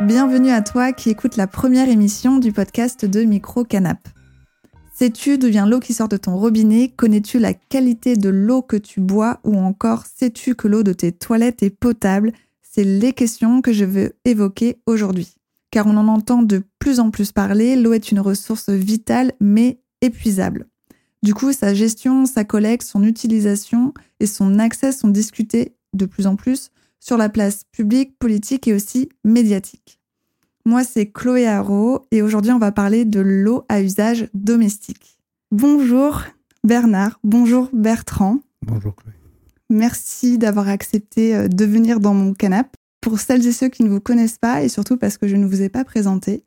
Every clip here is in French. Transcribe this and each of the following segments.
Bienvenue à toi qui écoute la première émission du podcast de Micro Canap. Sais-tu d'où vient l'eau qui sort de ton robinet? Connais-tu la qualité de l'eau que tu bois? Ou encore, sais-tu que l'eau de tes toilettes est potable? C'est les questions que je veux évoquer aujourd'hui. Car on en entend de plus en plus parler, l'eau est une ressource vitale mais épuisable. Du coup, sa gestion, sa collecte, son utilisation et son accès sont discutés de plus en plus sur la place publique, politique et aussi médiatique. Moi, c'est Chloé Haro et aujourd'hui, on va parler de l'eau à usage domestique. Bonjour Bernard, bonjour Bertrand. Bonjour Chloé. Merci d'avoir accepté euh, de venir dans mon canapé. Pour celles et ceux qui ne vous connaissent pas et surtout parce que je ne vous ai pas présenté,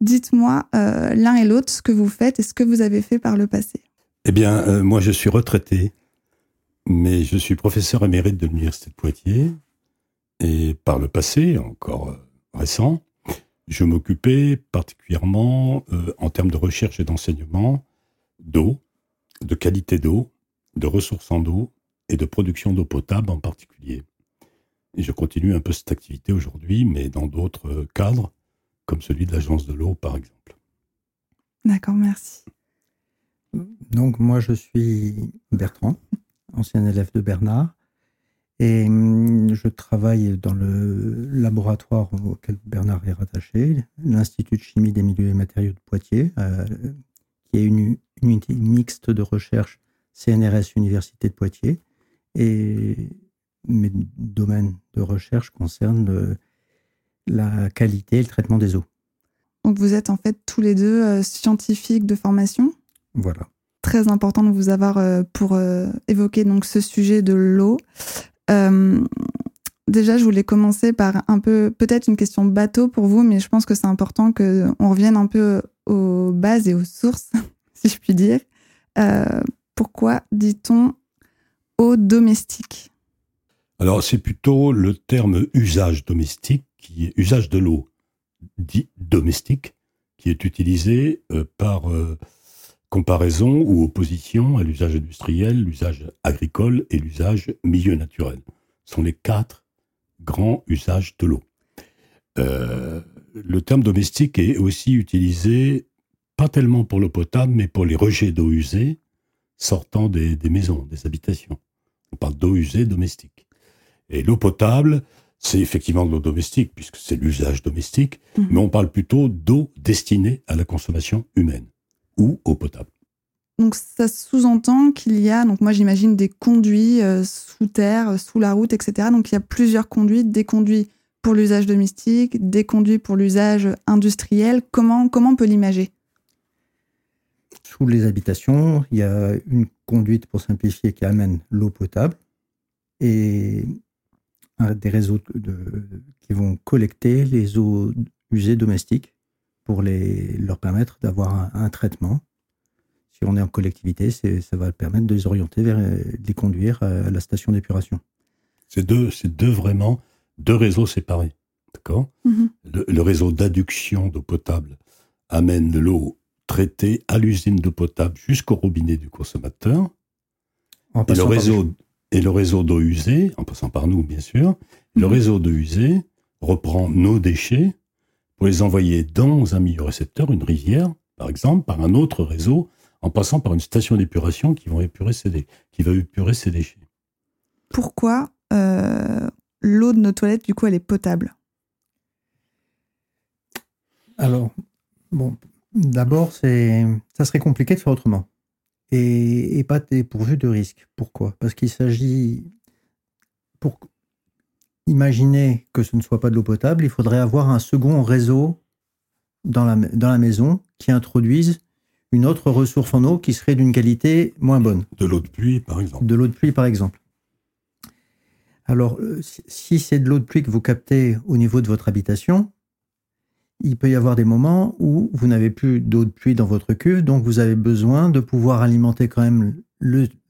dites-moi euh, l'un et l'autre ce que vous faites et ce que vous avez fait par le passé. Eh bien, euh, moi je suis retraité, mais je suis professeur émérite de l'Université de Poitiers et par le passé, encore euh, récent, je m'occupais particulièrement, euh, en termes de recherche et d'enseignement, d'eau, de qualité d'eau, de ressources en eau et de production d'eau potable en particulier. Et je continue un peu cette activité aujourd'hui, mais dans d'autres cadres, comme celui de l'Agence de l'eau, par exemple. D'accord, merci. Donc, moi, je suis Bertrand, ancien élève de Bernard. Et hum, je travaille dans le laboratoire auquel Bernard est rattaché, l'Institut de chimie des milieux et matériaux de Poitiers, euh, qui est une, unité mixte de recherche CNRS Université de Poitiers. Et mes domaines de recherche concernent la qualité et le traitement des eaux. Donc vous êtes en fait tous les deux euh, scientifiques de formation? Voilà. Très important de vous avoir euh, pour évoquer donc ce sujet de l'eau. Euh, déjà, je voulais commencer par un peu, peut-être une question bateau pour vous, mais je pense que c'est important qu'on revienne un peu aux bases et aux sources, si je puis dire. Euh, pourquoi dit-on eau domestique? Alors, c'est plutôt le terme usage domestique, qui est usage de l'eau dit domestique, qui est utilisé euh, par comparaison ou opposition à l'usage industriel, l'usage agricole et l'usage milieu naturel. Ce sont les quatre grands usages de l'eau. Euh, le terme domestique est aussi utilisé pas tellement pour l'eau potable, mais pour les rejets d'eau usée sortant des, maisons, des habitations. On parle d'eau usée domestique. Et l'eau potable, c'est effectivement de l'eau domestique, puisque c'est l'usage domestique, mmh. mais on parle plutôt d'eau destinée à la consommation humaine ou eau potable. Donc ça sous-entend qu'il y a, donc moi j'imagine des conduits euh, sous terre, euh, sous la route, etc. Donc il y a plusieurs conduits, des conduits pour l'usage domestique, des conduits pour l'usage industriel. Comment, comment on peut l'imager? Sous les habitations, il y a une conduite pour simplifier qui amène l'eau potable et des réseaux qui vont collecter les eaux usées domestiques pour les, leur permettre d'avoir un, traitement. Si on est en collectivité, ça va permettre de les orienter vers les conduire à la station d'épuration. C'est deux, deux vraiment deux réseaux séparés. D'accord? Mhm. le, réseau d'adduction d'eau potable amène de l'eau traitée à l'usine d'eau potable jusqu'au robinet du consommateur. Et le, réseau, et le réseau d'eau usée, en passant par nous bien sûr, le mhm. réseau d'eau usée reprend nos déchets pour les envoyer dans un milieu récepteur, une rivière, par exemple, par un autre réseau, en passant par une station d'épuration qui, vont épurer qui va épurer ces déchets. Pourquoi euh, l'eau de nos toilettes, du coup, elle est potable? Alors, bon, d'abord, c'est, ça serait compliqué de faire autrement. Et, et pas dépourvu de risque. Pourquoi? Parce qu'il s'agit, pour, Imaginez que ce ne soit pas de l'eau potable, il faudrait avoir un second réseau dans la, dans la maison qui introduise une autre ressource en eau qui serait d'une qualité moins bonne. De l'eau de pluie, par exemple. De l'eau de pluie, par exemple. Alors, euh, si c'est de l'eau de pluie que vous captez au niveau de votre habitation, il peut y avoir des moments où vous n'avez plus d'eau de pluie dans votre cuve, donc vous avez besoin de pouvoir alimenter quand même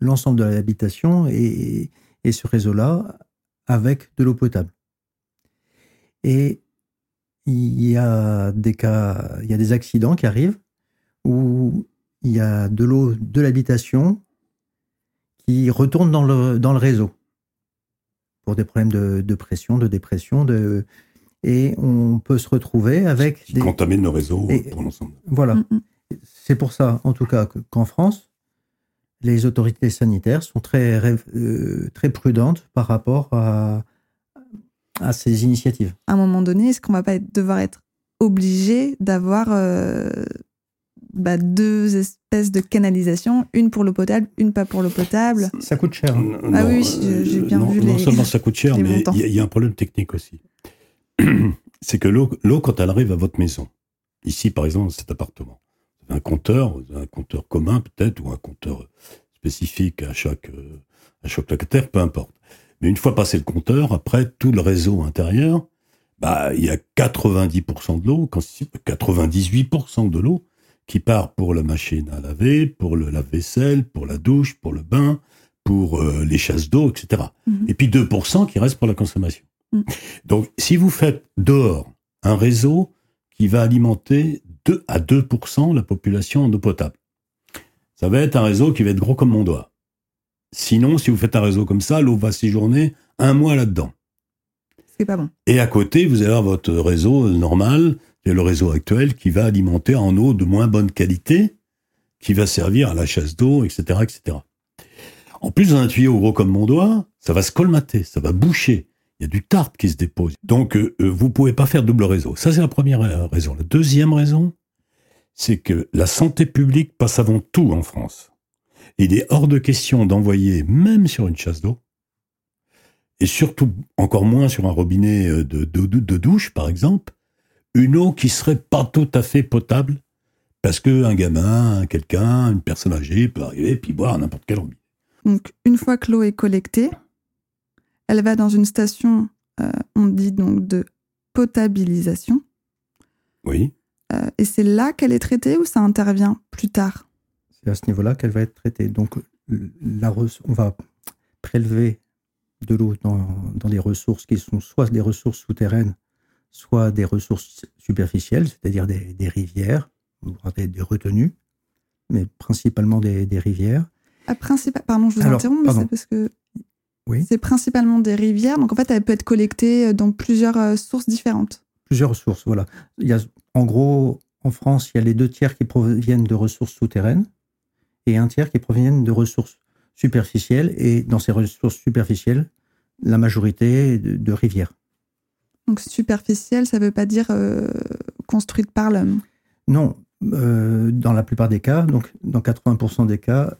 l'ensemble de l'habitation et, et ce réseau-là avec de l'eau potable. Et il y a des cas, il y a des accidents qui arrivent où il y a de l'eau de l'habitation qui retourne dans le, dans le réseau pour des problèmes de, de pression, de dépression, de, et on peut se retrouver avec Qui contamine le réseau Et- pour l'ensemble. Voilà. Mm, mm. C'est pour ça, en tout cas, que- qu'en France, les autorités sanitaires sont très, euh, très prudentes par rapport à, à ces initiatives. À un moment donné, est-ce qu'on va pas être- devoir être obligé d'avoir euh, bah, deux espèces de canalisation, une pour l'eau potable, une pas pour l'eau potable? Ça coûte cher. hein. Ah Non, oui, euh, j'ai bien non, vu Non les- seulement ça coûte cher, mais il y, y a un problème technique aussi. C'est que l'eau, quand elle arrive à votre maison, ici par exemple, dans cet appartement, un compteur, un compteur commun peut-être, ou un compteur spécifique à chaque, euh, à chaque locataire, peu importe. Mais une fois passé le compteur, après tout le réseau intérieur, bah, il y a 90% de l'eau, quand c'est- 98% de l'eau qui part pour la machine à laver, pour le lave-vaisselle, pour la douche, pour le bain, pour euh, les chasses d'eau, etc. Mhm. Et puis 2% qui reste pour la consommation. Mhm. Donc, si vous faites dehors un réseau qui va alimenter 2 à 2% la population en eau potable, ça va être un réseau qui va être gros comme mon doigt. Sinon, si vous faites un réseau comme ça, l'eau va séjourner un mois là-dedans. C'est pas bon. Et à côté, vous allez avoir votre réseau normal, qui est le réseau actuel, qui va alimenter en eau de moins bonne qualité, qui va servir à la chasse d'eau, etc., etc. En plus d'un tuyau gros comme mon doigt, ça va se colmater, ça va boucher. Il y a du tartre qui se dépose. Donc, euh, euh, vous pouvez pas faire double réseau. Ça, c'est la première euh, raison. La deuxième raison, c'est que la santé publique passe avant tout en France. Il est hors de question d'envoyer, même sur une chasse d'eau, et surtout encore moins sur un robinet euh, de, douche, par exemple, une eau qui serait pas tout à fait potable, parce que un gamin, quelqu'un, une personne âgée peut arriver et puis boire n'importe quel robinet. Donc, une fois que l'eau est collectée, elle va dans une station, euh, on dit donc de potabilisation. Oui. Euh, et c'est là qu'elle est traitée ou ça intervient plus tard? C'est à ce niveau-là qu'elle va être traitée. Donc, la on va prélever de l'eau dans, dans des ressources qui sont soit des ressources souterraines, soit des ressources superficielles, c'est-à-dire des, des rivières, des, des retenues, mais principalement des, des rivières. Ah, Pardon, je vous Alors, interromps, mais c'est parce que Oui. c'est principalement des rivières. Donc, en fait, elle peut être collectée dans plusieurs euh, sources différentes. Plusieurs ressources, voilà. Il y a, en gros, en France, il y a les deux tiers qui proviennent de ressources souterraines et un tiers qui proviennent de ressources superficielles. Et dans ces ressources superficielles, la majorité de, de rivières. Donc, superficielle, ça veut pas dire euh, construite par l'homme. Non, euh, dans la plupart des cas, donc dans 80% des cas,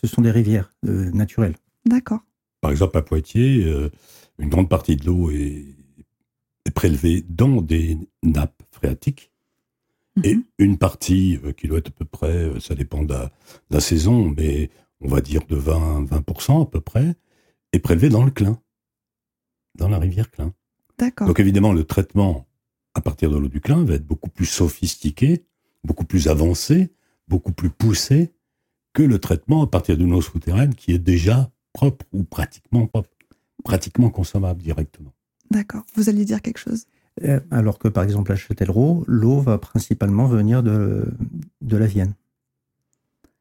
ce sont des rivières euh, naturelles. D'accord. Par exemple, à Poitiers, euh, une grande partie de l'eau est, est prélevée dans des nappes phréatiques. Et Mhm. une partie, euh, qui doit être à peu près, euh, ça dépend de la, de la saison, mais on va dire de 20, 20% à peu près, est prélevée dans le Clin, dans la rivière Clin. D'accord. Donc évidemment, le traitement à partir de l'eau du Clin va être beaucoup plus sophistiqué, beaucoup plus avancé, beaucoup plus poussé que le traitement à partir d'une eau souterraine qui est déjà propre ou pratiquement propre, pratiquement consommable directement. D'accord. Vous alliez dire quelque chose? Euh, Alors que par exemple à Châtellerault, l'eau va principalement venir de, de la Vienne.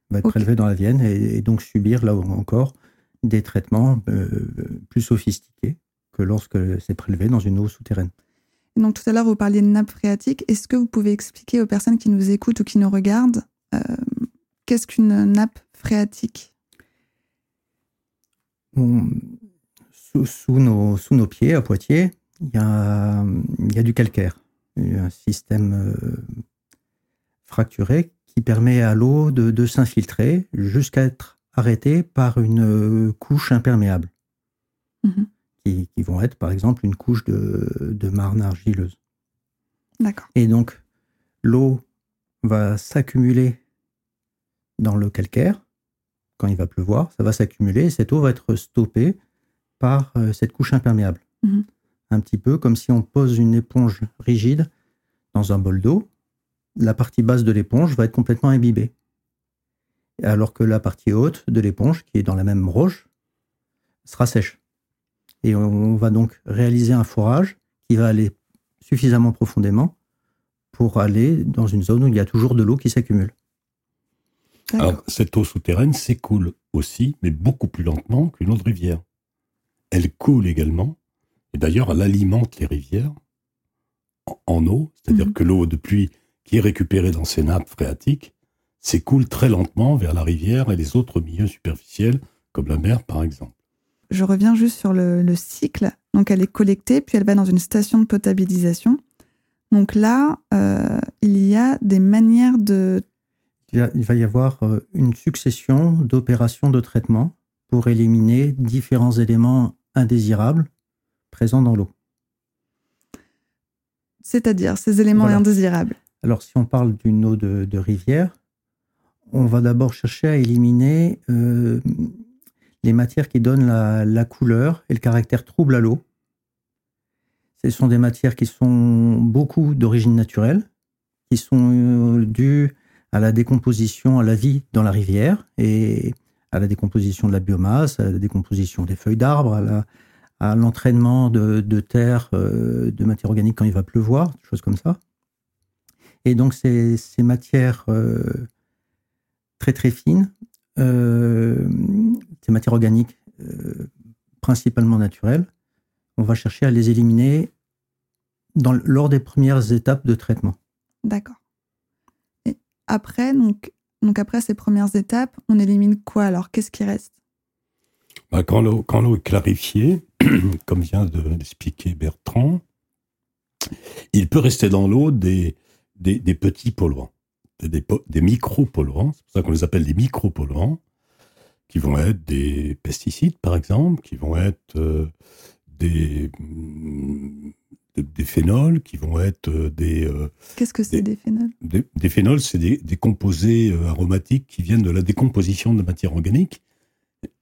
Va être prélevée dans la Vienne et, et donc subir là encore des traitements euh, plus sophistiqués que lorsque c'est prélevé dans une eau souterraine. Donc, tout à l'heure, vous parliez de nappe phréatique. Est-ce que vous pouvez expliquer aux personnes qui nous écoutent ou qui nous regardent euh, qu'est-ce qu'une nappe phréatique? Sous, sous nos, sous nos pieds, à Poitiers, il y a, il y a du calcaire, un système euh, fracturé qui permet à l'eau de, de s'infiltrer jusqu'à être arrêtée par une euh, couche imperméable, Mhm. qui, qui vont être par exemple une couche de, de marne argileuse. D'accord. Et donc, l'eau va s'accumuler dans le calcaire. Quand il va pleuvoir, ça va s'accumuler et cette eau va être stoppée par euh, cette couche imperméable. Mhm. Un petit peu comme si on pose une éponge rigide dans un bol d'eau. La partie basse de l'éponge va être complètement imbibée. Alors que la partie haute de l'éponge, qui est dans la même roche, sera sèche. Et on va donc réaliser un forage qui va aller suffisamment profondément pour aller dans une zone où il y a toujours de l'eau qui s'accumule. Alors, cette eau souterraine s'écoule aussi, mais beaucoup plus lentement qu'une autre rivière. Elle coule également, et d'ailleurs, elle alimente les rivières en, eau, c'est-à-dire mhm. que l'eau de pluie qui est récupérée dans ces nappes phréatiques s'écoule très lentement vers la rivière et les autres milieux superficiels, comme la mer par exemple. Je reviens juste sur le, cycle. Donc elle est collectée, puis elle va dans une station de potabilisation. Donc là, euh, il y a des manières de... Il va y avoir euh, une succession d'opérations de traitement pour éliminer différents éléments indésirables présents dans l'eau. C'est-à-dire ces éléments indésirables Alors si on parle d'une eau de, rivière, on va d'abord chercher à éliminer euh, les matières qui donnent la, couleur et le caractère trouble à l'eau. Ce sont des matières qui sont beaucoup d'origine naturelle, qui sont euh, dues à la décomposition, à la vie dans la rivière et à la décomposition de la biomasse, à la décomposition des feuilles d'arbres, à l'entraînement de, terre, euh, de matière organique quand il va pleuvoir, des choses comme ça. Et donc ces, matières euh, très très fines, ces matières organiques principalement naturelles, on va chercher à les éliminer lors des premières étapes de traitement. D'accord. Après, donc, donc après ces premières étapes, on élimine quoi alors? Qu'est-ce qui reste? Bah, Quand l'eau est clarifiée, comme vient de l'expliquer Bertrand, il peut rester dans l'eau des, des, petits polluants, des, des micro-polluants, c'est pour ça qu'on les appelle des micro-polluants, qui vont être des pesticides par exemple, qui vont être euh, des, des phénols qui vont être euh, des... Euh, Qu'est-ce que c'est des, phénols? des, phénols, c'est des, composés euh, aromatiques qui viennent de la décomposition de matière organique.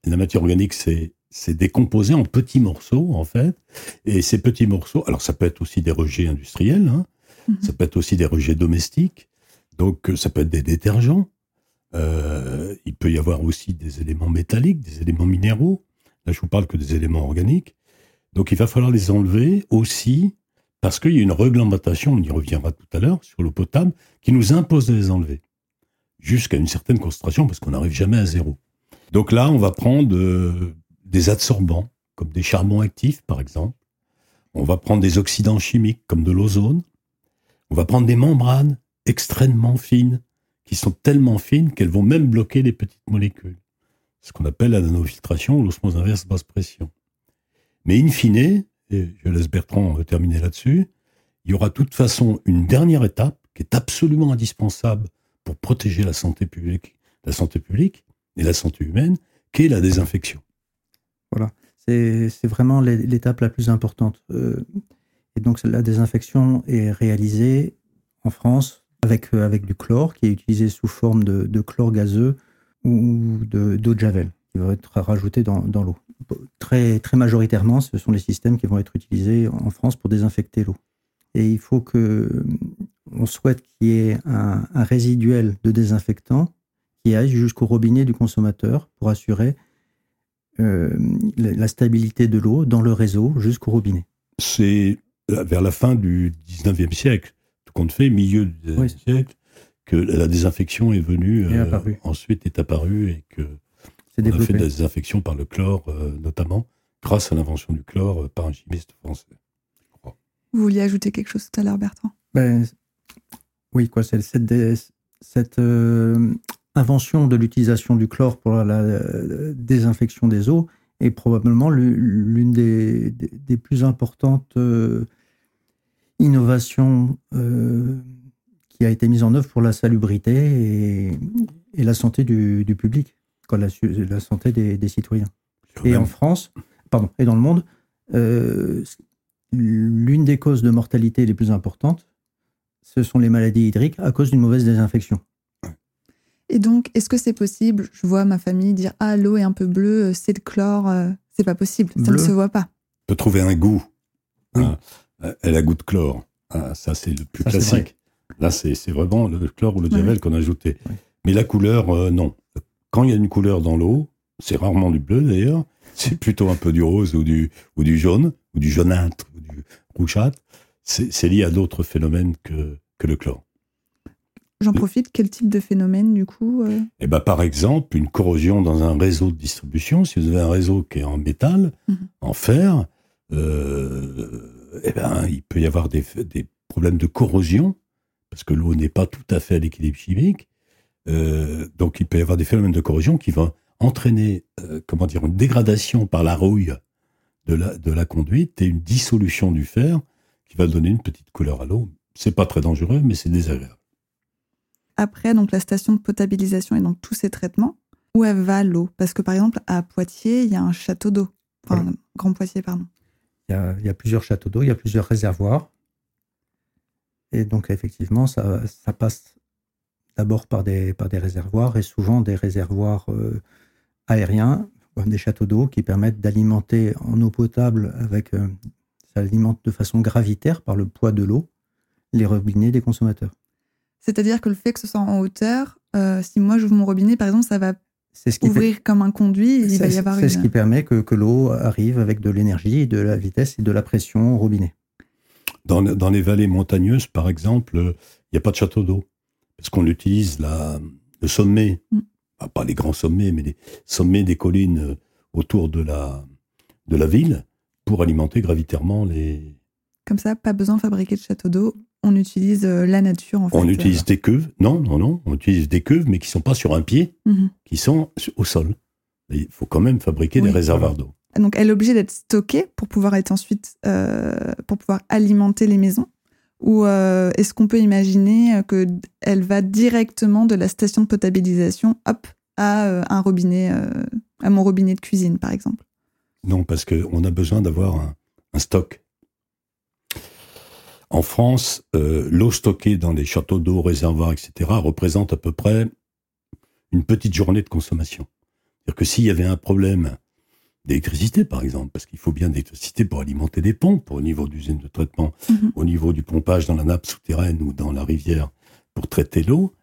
La matière organique, c'est c'est décomposé en petits morceaux, en fait. Et ces petits morceaux, alors ça peut être aussi des rejets industriels, hein, mhm. ça peut être aussi des rejets domestiques, donc ça peut être des détergents. il peut y avoir aussi des éléments métalliques, des éléments minéraux. Là, je vous parle que des éléments organiques. Donc il va falloir les enlever aussi parce qu'il y a une réglementation, on y reviendra tout à l'heure, sur l'eau potable, qui nous impose de les enlever. Jusqu'à une certaine concentration, parce qu'on n'arrive jamais à zéro. Donc là, on va prendre euh, des adsorbants, comme des charbons actifs, par exemple. On va prendre des oxydants chimiques, comme de l'ozone. On va prendre des membranes extrêmement fines, qui sont tellement fines qu'elles vont même bloquer les petites molécules. Ce qu'on appelle la nanofiltration ou l'osmose inverse basse pression. Mais in fine, et je laisse Bertrand terminer là-dessus, il y aura de toute façon une dernière étape qui est absolument indispensable pour protéger la santé publique, la santé publique et la santé humaine, qui est la désinfection. Voilà, c'est vraiment l'étape la plus importante. Euh, et donc la désinfection est réalisée en France avec, euh, du chlore qui est utilisé sous forme de, de chlore gazeux ou d'eau de, javel qui va être rajouté dans, dans l'eau très, très majoritairement, ce sont les systèmes qui vont être utilisés en France pour désinfecter l'eau. Et il faut que, on souhaite qu'il y ait un, résiduel de désinfectant qui aille jusqu'au robinet du consommateur pour assurer euh, la stabilité de l'eau dans le réseau jusqu'au robinet. C'est vers la fin du 19e siècle, tout compte fait, milieu du 19e siècle, que la désinfection est venue, euh, ensuite est apparue et que on a fait des désinfections par le chlore, euh, notamment, grâce à l'invention du chlore euh, par un chimiste français. Vous vouliez ajouter quelque chose tout à l'heure, Bertrand? Ben, Oui, quoi, c'est cette, cette euh, invention de l'utilisation du chlore pour la, désinfection des eaux est probablement l'une des, des, plus importantes innovations qui a été mise en œuvre pour la salubrité et, et la santé du, du public la, la santé des, citoyens. Et en France, pardon, et dans le monde, euh, l'une des causes de mortalité les plus importantes, ce sont les maladies hydriques à cause d'une mauvaise désinfection. Et donc, est-ce que c'est possible Je vois ma famille dire Ah, l'eau est un peu bleue, c'est de chlore. Euh, c'est pas possible, ça ne se voit pas. On peut trouver un goût. Hein, elle a goût de chlore. Ah, ça, c'est le plus classique. Là, c'est vraiment le chlore ou le diavel qu'on a ajouté. Mais la couleur, euh, non. Quand il y a une couleur dans l'eau, c'est rarement du bleu d'ailleurs, c'est plutôt un peu du rose ou du, ou du jaune, ou du jaunâtre, ou du rougeâtre. C'est lié à d'autres phénomènes que, que le chlore. J'en profite, quel type de phénomène du coup euh? Eh ben, par exemple, une corrosion dans un réseau de distribution. Si vous avez un réseau qui est en métal, Mhm. en fer, euh, eh ben, il peut y avoir des, des problèmes de corrosion parce que l'eau n'est pas tout à fait à l'équilibre chimique. Euh, donc, il peut y avoir des phénomènes de corrosion qui vont entraîner, euh, comment dire, une dégradation par la rouille de la, de la conduite et une dissolution du fer qui va donner une petite couleur à l'eau. C'est pas très dangereux, mais c'est désagréable. Après, donc la station de potabilisation et donc tous ces traitements, où elle va l'eau? Parce que par exemple, à Poitiers, il y a un château d'eau. Enfin, Voilà. Grand Poitiers, pardon. Il y, a, il y a plusieurs châteaux d'eau, il y a plusieurs réservoirs. Et donc, effectivement, ça, ça passe d'abord par des, par des réservoirs et souvent des réservoirs euh, aériens, des châteaux d'eau qui permettent d'alimenter en eau potable avec. euh, ça alimente de façon gravitaire par le poids de l'eau les robinets des consommateurs. C'est-à-dire que le fait que ce soit en hauteur, euh, si moi j'ouvre mon robinet, par exemple, ça va C'est ce qui, ouvrir comme un conduit et il va y c'est- avoir c'est une... ce qui permet que, que l'eau arrive avec de l'énergie, de la vitesse et de la pression au robinet. Dans, dans les vallées montagneuses, par exemple, il n'y a pas de château d'eau. Parce qu'on utilise la, le sommet, Mm. ah, pas les grands sommets, mais les sommets des collines euh, autour de la, de la ville pour alimenter gravitairement les. Comme ça, pas besoin de fabriquer de château d'eau. On utilise euh, la nature, en fait. On utilise des cuves. Non, non, non. On utilise des cuves, mais qui sont pas sur un pied, Mhm. qui sont au sol. Il faut quand même fabriquer Oui. des réservoirs d'eau. Donc, elle est obligée d'être stockée pour pouvoir être ensuite, euh, pour pouvoir alimenter les maisons. Ou euh, est-ce qu'on peut imaginer que d- elle va directement de la station de potabilisation, hop, à euh, un robinet, euh, à mon robinet de cuisine, par exemple? Non, parce qu'on a besoin d'avoir un, stock. En France, l'eau stockée dans les châteaux d'eau, réservoirs, etc., représente à peu près une petite journée de consommation. C'est-à-dire que s'il y avait un problème d'électricité, par exemple, parce qu'il faut bien d'électricité pour alimenter des pompes au niveau d'usines de traitement, Mhm. au niveau du pompage dans la nappe souterraine ou dans la rivière pour traiter l'eau,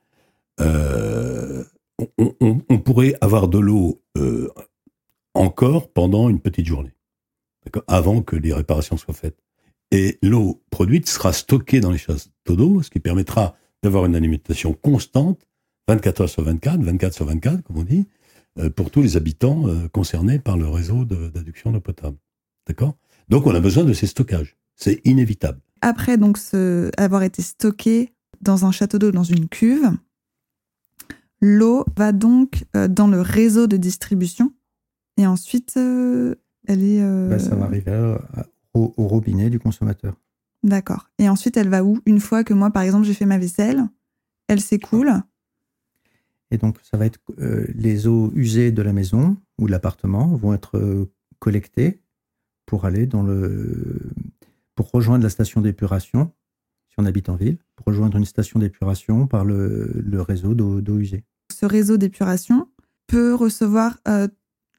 euh, on, on- on pourrait avoir de l'eau euh, encore pendant une petite journée, avant que les réparations soient faites. Et l'eau produite sera stockée dans les châteaux d'eau, ce qui permettra d'avoir une alimentation constante, 24 heures sur 24, 24 sur 24, comme on dit, pour tous les habitants euh, concernés par le réseau de- d'adduction d'eau potable. D'accord? Donc on a besoin de ces stockages. C'est inévitable. Après donc ce, avoir été stocké dans un château d'eau, dans une cuve, l'eau va donc euh, dans le réseau de distribution et ensuite euh, elle est. euh, Ben, ça va arriver à- à- au, au robinet du consommateur. D'accord. Et ensuite elle va où? Une fois que moi, par exemple, j'ai fait ma vaisselle, elle s'écoule. Et donc, ça va être euh, les eaux usées de la maison ou de l'appartement vont être euh, collectées pour aller dans le pour rejoindre la station d'épuration si on habite en ville, pour rejoindre une station d'épuration par le, le réseau d'eau d'eau usée. Ce réseau d'épuration peut recevoir euh,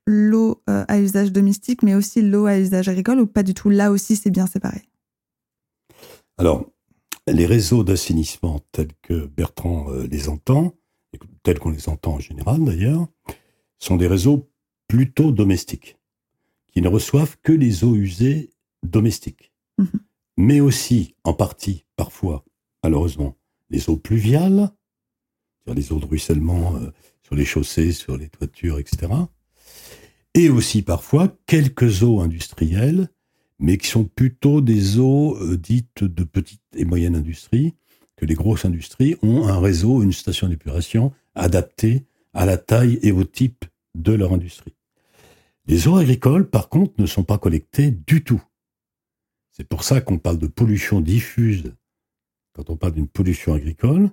l'eau euh, à usage domestique, mais aussi l'eau à usage agricole ou pas du tout? Là aussi, c'est bien séparé. Alors, les réseaux d'assainissement tels que Bertrand euh, les entend, tels qu'on les entend en général d'ailleurs, sont des réseaux plutôt domestiques, qui ne reçoivent que les eaux usées domestiques, Mhm. mais aussi, en partie, parfois, malheureusement, les eaux pluviales, c'est-à-dire les eaux de ruissellement euh, sur les chaussées, sur les toitures, etc. Et aussi parfois quelques eaux industrielles mais qui sont plutôt des eaux euh, dites de petite et moyenne industrie, que les grosses industries ont un réseau, une station d'épuration adaptée à la taille et au type de leur industrie. Les eaux agricoles, par contre, ne sont pas collectées du tout. C'est pour ça qu'on parle de pollution diffuse quand on parle d'une pollution agricole,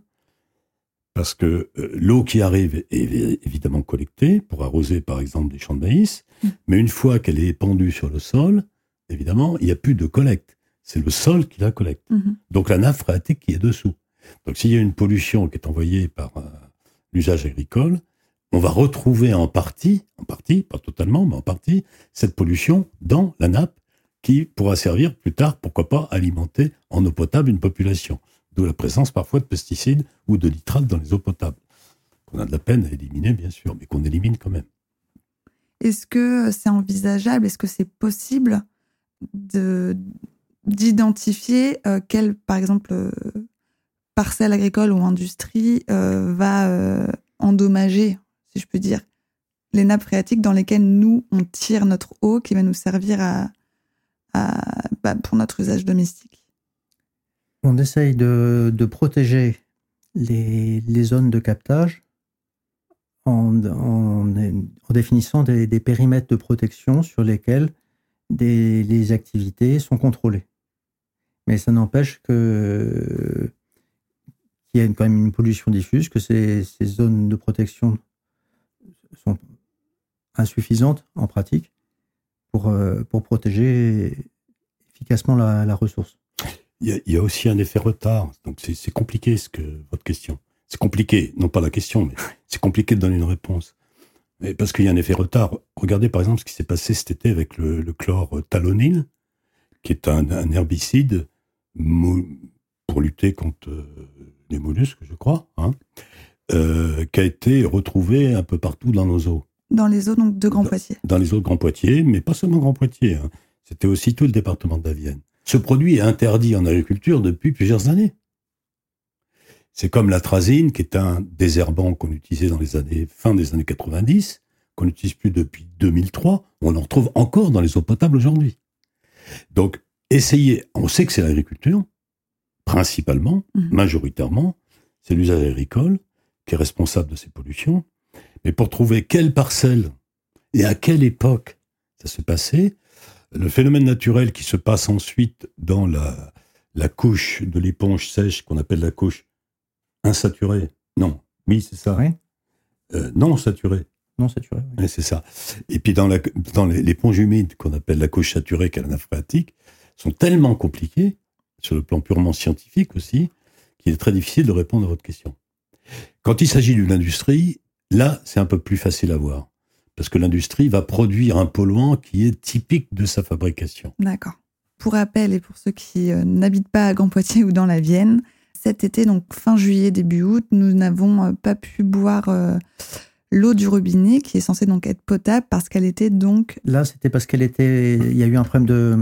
parce que euh, l'eau qui arrive est évi- évidemment collectée pour arroser par exemple des champs de maïs, Mm. mais une fois qu'elle est épandue sur le sol, évidemment, il n'y a plus de collecte. C'est le sol qui la collecte. Mhm. Donc la nappe phréatique qui est dessous. Donc s'il y a une pollution qui est envoyée par euh, l'usage agricole, on va retrouver en partie, en partie, pas totalement, mais en partie, cette pollution dans la nappe qui pourra servir plus tard, pourquoi pas, à alimenter en eau potable une population. D'où la présence parfois de pesticides ou de nitrates dans les eaux potables. Qu'on a de la peine à éliminer, bien sûr, mais qu'on élimine quand même. Est-ce que c'est envisageable, est-ce que c'est possible de d'identifier euh, quel, par exemple, euh, parcelle agricole ou industrie euh, va endommager, si je peux dire, les nappes phréatiques dans lesquelles nous, on tire notre eau qui va nous servir à, bah, pour notre usage domestique On essaye de, protéger les, zones de captage en, en, définissant des, périmètres de protection sur lesquels les activités sont contrôlées. Mais ça n'empêche que qu'il y a quand même une pollution diffuse, que ces, zones de protection sont insuffisantes en pratique pour, euh, pour protéger efficacement la, ressource. Il y, a, aussi un effet retard. Donc c'est compliqué ce que votre question. C'est compliqué, non pas la question, mais c'est compliqué de donner une réponse. Mais parce qu'il y a un effet retard. Regardez par exemple ce qui s'est passé cet été avec le, le chlore talonil, qui est un, un herbicide pour lutter contre euh, les mollusques, je crois, hein, euh, qui a été retrouvé un peu partout dans nos eaux. Dans les eaux donc, de Grand Poitiers. Dans, les eaux de Grand Poitiers, mais pas seulement Grand Poitiers. Hein. C'était aussi tout le département de la Vienne. Ce produit est interdit en agriculture depuis plusieurs années. C'est comme l'atrazine, qui est un désherbant qu'on utilisait dans les années fin des années 90, qu'on n'utilise plus depuis 2003. On en retrouve encore dans les eaux potables aujourd'hui. Donc, essayez, on sait que c'est l'agriculture, principalement, mhm. majoritairement, c'est l'usage agricole qui est responsable de ces pollutions. Mais pour trouver quelle parcelle et à quelle époque ça se passait, le phénomène naturel qui se passe ensuite dans la, la couche de l'éponge sèche qu'on appelle la couche insaturée. Non, oui, c'est ça. Euh, non saturée. Non saturée. Oui. c'est ça. Et puis dans, la, dans l'éponge humide qu'on appelle la couche saturée, qui est la nappe phréatique, sont tellement compliqués, sur le plan purement scientifique aussi, qu'il est très difficile de répondre à votre question. Quand il s'agit d'une industrie, là, c'est un peu plus facile à voir. Parce que l'industrie va produire un polluant qui est typique de sa fabrication. D'accord. Pour rappel, et pour ceux qui euh, n'habitent pas à Grand Poitiers ou dans la Vienne, cet été, donc fin juillet, début août, nous n'avons euh, pas pu boire euh, l'eau du robinet, qui est censée donc être potable parce qu'elle était donc. Là, c'était parce qu'elle était. Il y a eu un problème de,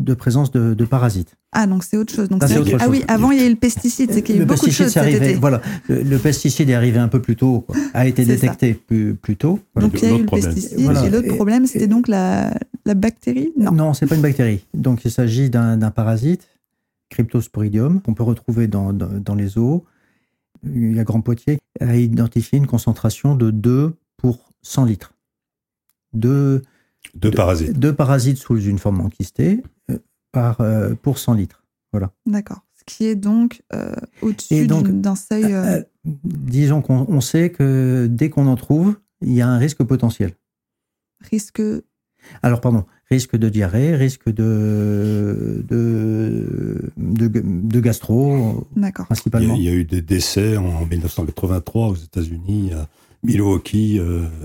de présence de, parasites. Ah, donc c'est autre chose. Donc ah oui, avant il y a eu le pesticide, c'est qu'il y a eu beaucoup de choses cet été. Voilà, le, pesticide est arrivé un peu plus tôt, a été détecté plus, plus, tôt. Donc il y a eu le pesticide, et l'autre problème, c'était donc la, la bactérie? Non, non c'est pas une bactérie. Donc il s'agit d'un parasite, Cryptosporidium, qu'on peut retrouver dans, dans, les eaux. Il y a Grand Poitiers a identifié une concentration de 2 pour 100 litres. Deux, deux parasites. Deux parasites sous une forme enquistée par, euh, pour 100 litres. Voilà. D'accord. Ce qui est donc euh, au-dessus d'un seuil. Euh, disons qu'on sait que dès qu'on en trouve, il y a un risque potentiel. Risque. Alors, pardon, risque de diarrhée, risque de, de, de, gastro, principalement. Il y, a, eu des décès en 1983 aux États-Unis à Milwaukee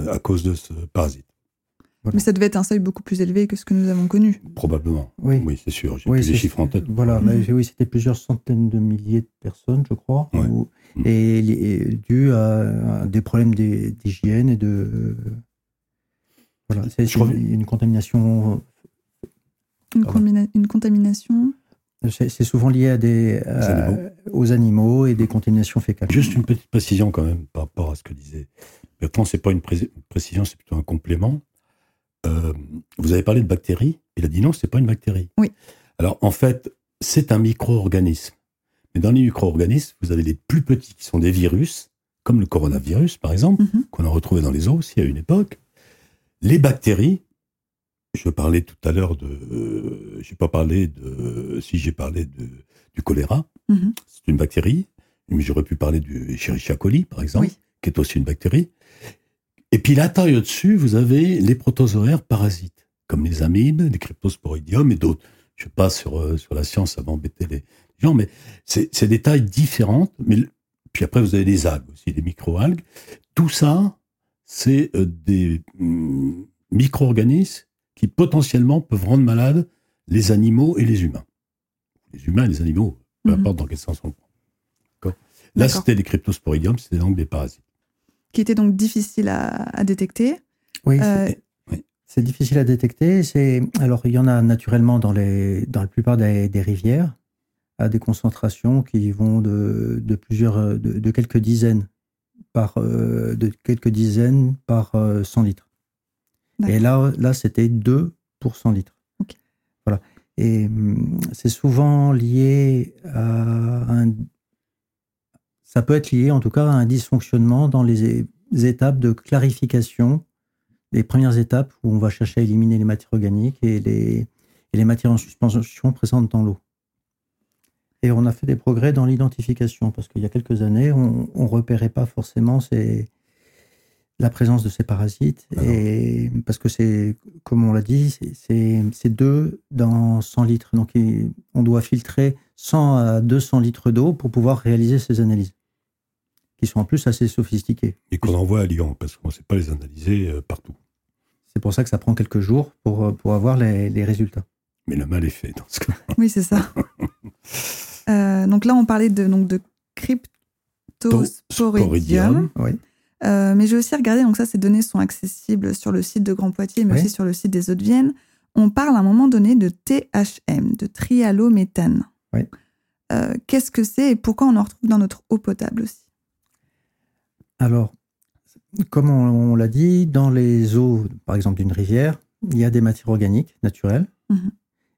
à cause de ce parasite. Mais ça devait être un seuil beaucoup plus élevé que ce que nous avons connu. Probablement. Oui, oui c'est sûr. J'ai plus les chiffres en tête. Voilà, mais oui, c'était plusieurs centaines de milliers de personnes, je crois, mm. et, dû à, des problèmes d'hygiène et de. Voilà, c'est une contamination. Une, une contamination c'est souvent lié à des, aux animaux et des contaminations fécales. Juste une petite précision quand même par rapport à ce que disait Bertrand, c'est pas une précision, c'est plutôt un complément. Euh, vous avez parlé de bactéries. Il a dit non, c'est pas une bactérie. Oui. Alors en fait, c'est un micro-organisme. Mais dans les micro-organismes, vous avez les plus petits qui sont des virus, comme le coronavirus par exemple, mhm. qu'on a retrouvé dans les eaux aussi à une époque. Les bactéries, je parlais tout à l'heure de, euh, j'ai pas parlé de, si j'ai parlé de, du choléra, mhm. c'est une bactérie, mais j'aurais pu parler du Escherichia coli par exemple, qui est aussi une bactérie. Et puis la taille au-dessus, vous avez les protozoaires parasites, comme les amibes, les cryptosporidium et d'autres. Je passe sur, euh, sur la science, ça va embêter les gens, mais c'est des tailles différentes. Mais, puis après, vous avez les algues aussi, les micro-algues. Tout ça, c'est euh, des mm, micro-organismes qui potentiellement peuvent rendre malades les animaux et les humains. Les humains et les animaux, peu mhm. importe dans quel sens on prend. Là, c'était les cryptosporidium, c'était donc des parasites qui était donc difficile à, détecter. Euh, oui, c'est difficile à détecter. C'est alors il y en a naturellement dans les dans la plupart des, rivières, à des concentrations qui vont de, de plusieurs, de, de, quelques dizaines par, euh, de quelques dizaines par 100 litres. Et là, là c'était 2 pour 100 litres. Voilà. Et hum, c'est souvent lié à un. Ça peut être lié, en tout cas, à un dysfonctionnement dans les, étapes de clarification, les premières étapes où on va chercher à éliminer les matières organiques et les, et les matières en suspension présentes dans l'eau. Et on a fait des progrès dans l'identification, parce qu'il y a quelques années, on ne repérait pas forcément ces, la présence de ces parasites. Ah et parce que c'est, comme on l'a dit, c'est deux dans 100 litres. Donc on doit filtrer 100 à 200 litres d'eau pour pouvoir réaliser ces analyses, qui sont en plus assez sophistiquées. Et qu'on envoie à Lyon, parce qu'on ne sait pas les analyser euh, partout. C'est pour ça que ça prend quelques jours pour, pour avoir les, les résultats. Mais le mal est fait dans ce cas. Oui, c'est ça. Euh, donc là, on parlait de, donc, de cryptosporidium. Oui. Euh, mais j'ai aussi regardé, donc ça, ces données sont accessibles sur le site de Grand Poitiers, mais aussi sur le site des Hauts-de-Vienne. On parle à un moment donné de THM, de trialométhane. Oui. Euh, qu'est-ce que c'est et pourquoi on en retrouve dans notre eau potable aussi? Alors, comme on, l'a dit, dans les eaux, par exemple d'une rivière, il y a des matières organiques naturelles. Mhm.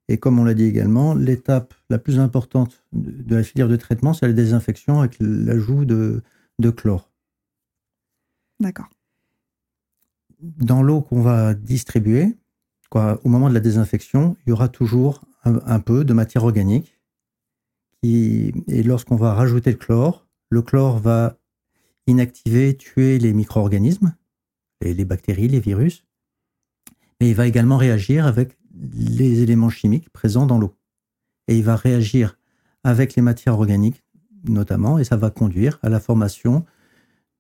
Et comme on l'a dit également, l'étape la plus importante de la filière de traitement, c'est la désinfection avec l'ajout de, chlore. D'accord. Dans l'eau qu'on va distribuer, quoi, au moment de la désinfection, il y aura toujours un, peu de matière organique. Qui, et lorsqu'on va rajouter le chlore, le chlore va inactiver, tuer les micro-organismes, les bactéries, les virus, mais il va également réagir avec les éléments chimiques présents dans l'eau. Et il va réagir avec les matières organiques notamment, et ça va conduire à la formation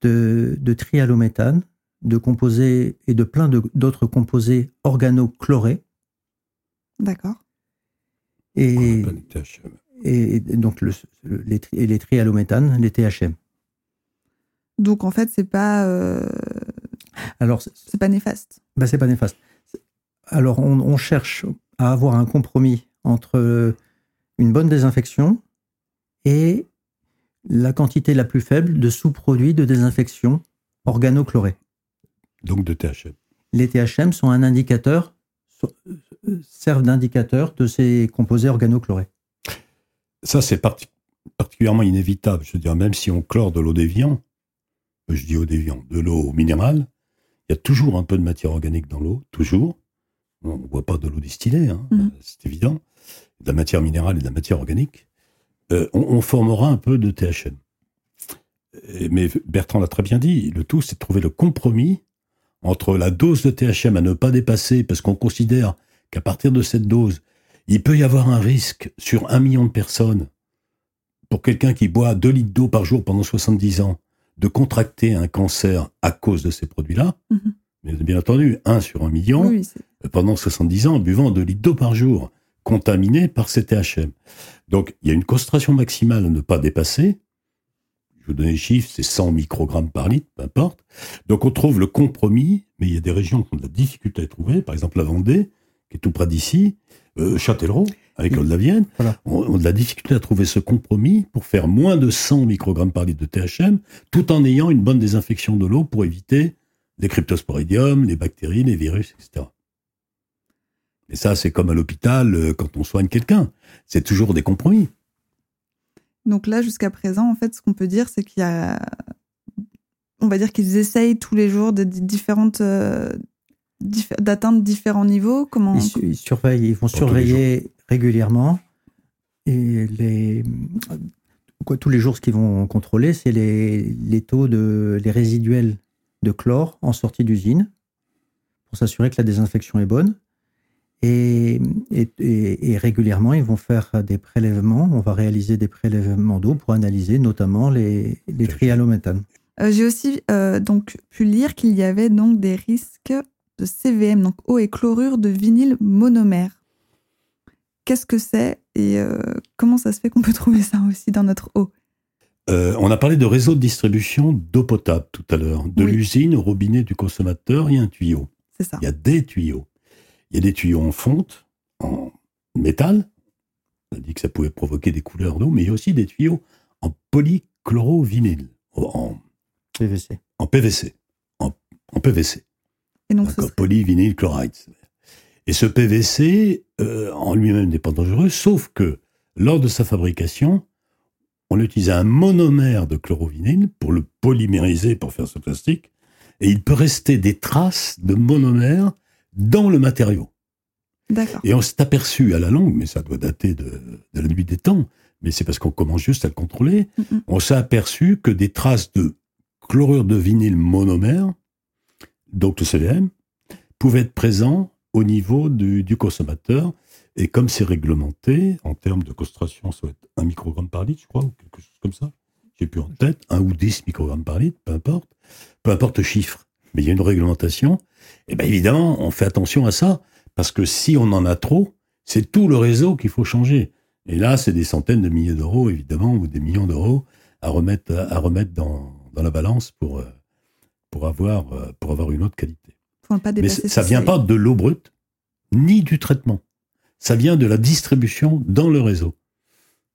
de, de trialométhane, de composés et de plein d'autres composés organochlorés. D'accord. Et, et, donc le, les, les trialométhanes, les THM. Donc en fait, c'est pas. Euh... Alors c'est pas néfaste. Ben, c'est pas néfaste. Alors, on, cherche à avoir un compromis entre une bonne désinfection et la quantité la plus faible de sous-produits de désinfection organochlorés. Donc de THM. Les THM sont un indicateur, servent d'indicateur de ces composés organochlorés. Ça, c'est particulièrement inévitable. Je veux dire, même si on chlore de l'eau déviant, je dis eau déviant, de l'eau minérale, il y a toujours un peu de matière organique dans l'eau, toujours. On ne boit pas de l'eau distillée, hein, mhm. c'est évident. De la matière minérale et de la matière organique. Euh, on, formera un peu de THM. Mais Bertrand l'a très bien dit, le tout, c'est de trouver le compromis entre la dose de THM à ne pas dépasser, parce qu'on considère qu'à partir de cette dose, il peut y avoir un risque sur un million de personnes, pour quelqu'un qui boit 2 litres d'eau par jour pendant 70 ans, de contracter un cancer à cause de ces produits-là. Mhm. Mais bien entendu, un sur un million, pendant 70 ans, en buvant 2 litres d'eau par jour, contaminé par ces THM. Donc, il y a une concentration maximale à ne pas dépasser. Je vous donne les chiffres, c'est 100 microgrammes par litre, peu importe. Donc, on trouve le compromis, mais il y a des régions qui ont de la difficulté à trouver. Par exemple, la Vendée, qui est tout près d'ici, euh, Châtellerault, avec de la Vienne, on, a de la difficulté à trouver ce compromis pour faire moins de 100 microgrammes par litre de THM, tout en ayant une bonne désinfection de l'eau pour éviter les cryptosporidiums, les bactéries, les virus, etc. Et ça, c'est comme à l'hôpital euh, quand on soigne quelqu'un. C'est toujours des compromis. Donc là, jusqu'à présent, en fait, ce qu'on peut dire, c'est qu'il y a, on va dire qu'ils essayent tous les jours de différentes, euh, d'atteindre différents niveaux. Comment ils, surveillent, ils vont surveiller régulièrement et les quoi, tous les jours, ce qu'ils vont contrôler, c'est les, les taux de les résiduels de chlore en sortie d'usine pour s'assurer que la désinfection est bonne. Et, et, régulièrement, ils vont faire des prélèvements. On va réaliser des prélèvements d'eau pour analyser notamment les, les trialométhanes. Euh, j'ai aussi euh, donc pu lire qu'il y avait donc des risques de CVM, donc eau et chlorure de vinyle monomère. Qu'est-ce que c'est et euh, comment ça se fait qu'on peut trouver ça aussi dans notre eau? Euh, on a parlé de réseau de distribution d'eau potable tout à l'heure. De l'usine au robinet du consommateur, il y a un tuyau. C'est ça. Il y a des tuyaux. Il y a des tuyaux en fonte, en métal, On a dit que ça pouvait provoquer des couleurs d'eau, mais il y a aussi des tuyaux en polychlorovinyle, en PVC. En PVC. En, PVC. Et donc, polyvinyl chloride. Et ce PVC, euh, en lui-même, n'est pas dangereux, sauf que lors de sa fabrication, on utilisait un monomère de chlorovinyle pour le polymériser, pour faire ce plastique, et il peut rester des traces de monomère dans le matériau. Et on s'est aperçu à la longue, mais ça doit dater de, la nuit des temps, mais c'est parce qu'on commence juste à le contrôler, on s'est aperçu que des traces de chlorure de vinyle monomère, donc le CVM, pouvaient être présents au niveau du, consommateur. Et comme c'est réglementé, en termes de concentration, ça va être 1 microgramme par litre, je crois, ou quelque chose comme ça. J'ai plus en tête, 1 ou 10 microgrammes par litre, peu importe. Peu importe le chiffre. Mais il y a une réglementation. Et bien évidemment, on fait attention à ça. Parce que si on en a trop, c'est tout le réseau qu'il faut changer. Et là, c'est des centaines de milliers d'euros, évidemment, ou des millions d'euros à remettre, à remettre dans, dans la balance pour, euh, pour, avoir, euh, pour avoir une autre qualité. Mais ça vient pas de l'eau brute, ni du traitement. Ça vient de la distribution dans le réseau.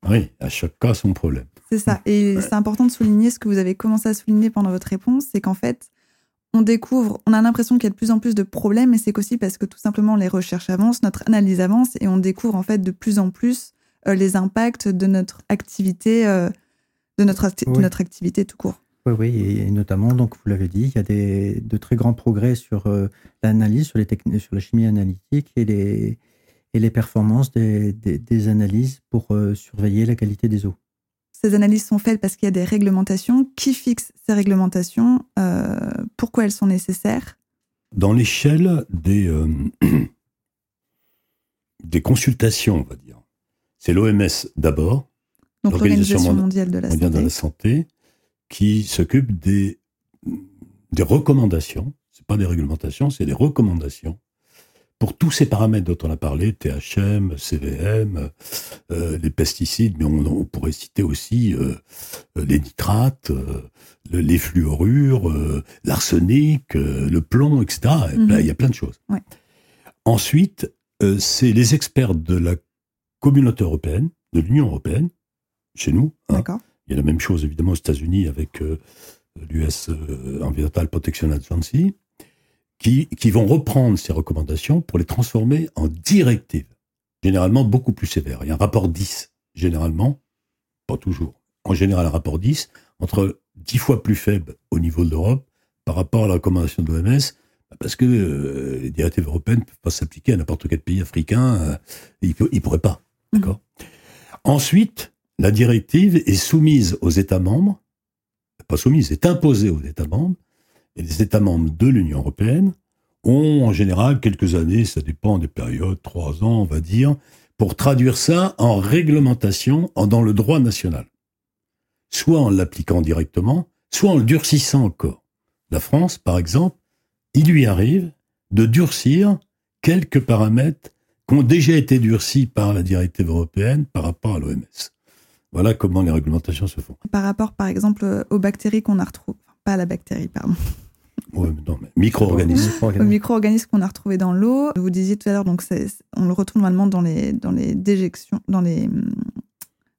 Oui, à chaque cas, son problème. C'est ça. Et c'est important de souligner ce que vous avez commencé à souligner pendant votre réponse, c'est qu'en fait, on découvre, on a l'impression qu'il y a de plus en plus de problèmes, et c'est aussi parce que tout simplement les recherches avancent, notre analyse avance, et on découvre en fait de plus en plus euh, les impacts de notre activité, euh, de, notre, notre activité tout court. Oui, oui, et notamment, donc vous l'avez dit, il y a des, de très grands progrès sur euh, l'analyse, sur, les sur la chimie analytique et les, et les performances des, des, analyses pour surveiller la qualité des eaux. Ces analyses sont faites parce qu'il y a des réglementations. Qui fixe ces réglementations euh, Pourquoi elles sont nécessaires? Dans l'échelle des, euh, des consultations, on va dire. C'est l'OMS d'abord, l'Organisation mondiale de la santé, de la santé qui s'occupe des, des recommandations. Ce pas des réglementations, c'est des recommandations pour tous ces paramètres dont on a parlé, THM, CVM, euh, les pesticides, mais on, pourrait citer aussi euh, euh, les nitrates, les fluorures, l'arsenic, le plomb, etc. Mhm. il y a plein de choses. Ensuite, c'est les experts de la communauté européenne, de l'Union européenne, chez nous. Hein. A la même chose évidemment aux États-Unis avec l'US Environmental Protection Agency qui, vont reprendre ces recommandations pour les transformer en directives, généralement beaucoup plus sévères. Il y a un rapport 10, généralement, pas toujours, en général un rapport 10, entre 10 fois plus faible au niveau de l'Europe par rapport à la recommandation de l'OMS, parce que euh, les directives européennes ne peuvent pas s'appliquer à n'importe quel pays africain, euh, ils ne pourraient pas. Mmh. Ensuite, la directive est soumise aux États membres, pas soumise, est imposée aux États membres, et les États membres de l'Union européenne ont en général quelques années, ça dépend des périodes, trois ans on va dire, pour traduire ça en réglementation dans le droit national. Soit en l'appliquant directement, soit en le durcissant encore. La France, par exemple, il lui arrive de durcir quelques paramètres qui ont déjà été durcis par la directive européenne par rapport à l'OMS. Voilà comment les réglementations se font. Par rapport, par exemple, aux bactéries qu'on a retrouvées, pas la bactérie, pardon. Oui, non, mais micro-organismes. micro-organismes qu'on a retrouvés dans l'eau. Vous disiez tout à l'heure, donc on le retrouve normalement dans les, dans les déjections, dans les,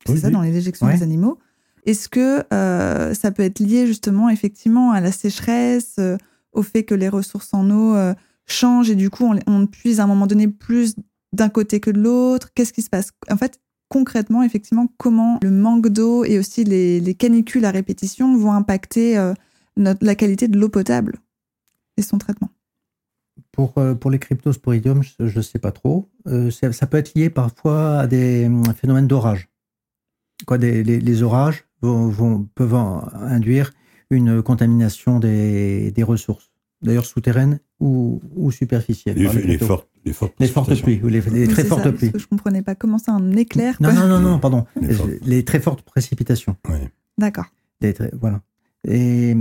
c'est ça, dans les déjections des animaux. Est-ce que euh, ça peut être lié justement effectivement à la sécheresse, euh, au fait que les ressources en eau euh, changent et du coup on, on, puise à un moment donné plus d'un côté que de l'autre? Qu'est-ce qui se passe? En fait, concrètement, effectivement, comment le manque d'eau et aussi les, les, canicules à répétition vont impacter la qualité de l'eau potable et son traitement pour, euh, pour les cryptosporidiums, je ne sais pas trop. Euh, ça, peut être lié parfois à des phénomènes d'orage. Des, les, orages vont, peuvent induire une contamination des, des ressources, d'ailleurs souterraines ou, ou superficielles. Les, fortes, les, fortes, les fortes pluies, ou les, très fortes pluies. je ne comprenais pas comment ça, un éclair Non, non, non, non, pardon. Les, très fortes précipitations. D'accord. Voilà. Et,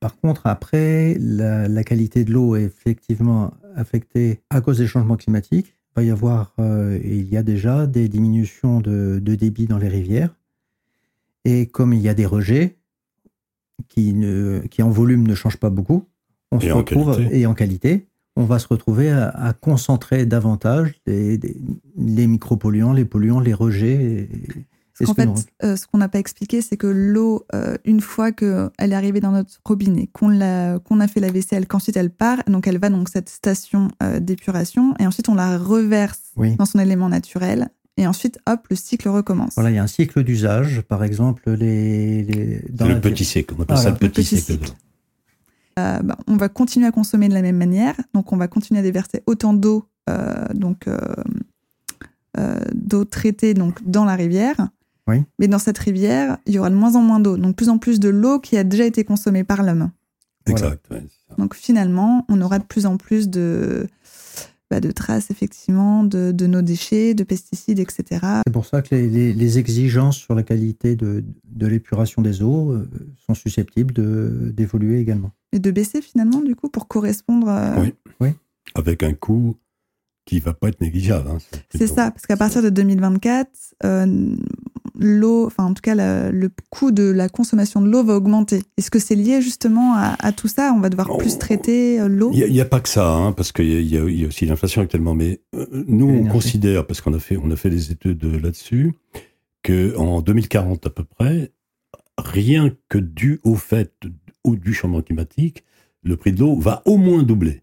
par contre, après, la, qualité de l'eau est effectivement affectée à cause des changements climatiques. Il va y avoir, euh, et il y a déjà des diminutions de, débit dans les rivières. Et comme il y a des rejets qui, ne, qui en volume ne changent pas beaucoup, on se retrouve, et en qualité, on va se retrouver à, concentrer davantage les, les, micropolluants, les polluants, les rejets. en fait, euh, ce qu'on n'a pas expliqué, c'est que l'eau, euh, une fois qu'elle est arrivée dans notre robinet, qu'on a, qu'on a fait la vaisselle, qu'ensuite elle part, donc elle va dans cette station euh, d'épuration, et ensuite on la reverse dans son élément naturel, et ensuite, hop, le cycle recommence. Voilà, il y a un cycle d'usage, par exemple, les. dans le petit cycle, on appelle ça le petit, cycle. Euh, bah, on va continuer à consommer de la même manière. Donc, on va continuer à déverser autant d'eau, euh, donc euh, d'eau traitée donc dans la rivière. Oui. Mais dans cette rivière, il y aura de moins en moins d'eau. Donc, plus en plus de l'eau qui a déjà été consommée par l'homme. Exact. donc, finalement, on aura de plus en plus de bah, de traces effectivement de, nos déchets, de pesticides, etc. C'est pour ça que les, exigences sur la qualité de, l'épuration des eaux sont susceptibles d'évoluer également et de baisser finalement, du coup, pour correspondre. À... Oui. oui. Avec un coût qui va pas être négligeable. Hein, c'est ça, parce qu'à partir de 2024, euh, l'eau, enfin en tout cas le coût de la consommation de l'eau va augmenter. Est-ce que c'est lié justement à, tout ça? On va devoir plus traiter euh, l'eau? Il n'y a, pas que ça, hein, parce qu'il y, y, a aussi l'inflation actuellement. Mais euh, nous, on considère, parce qu'on a fait, on a fait des études là-dessus, qu'en 2040 à peu près, rien que dû au fait ou du changement climatique, le prix de l'eau va au moins doubler.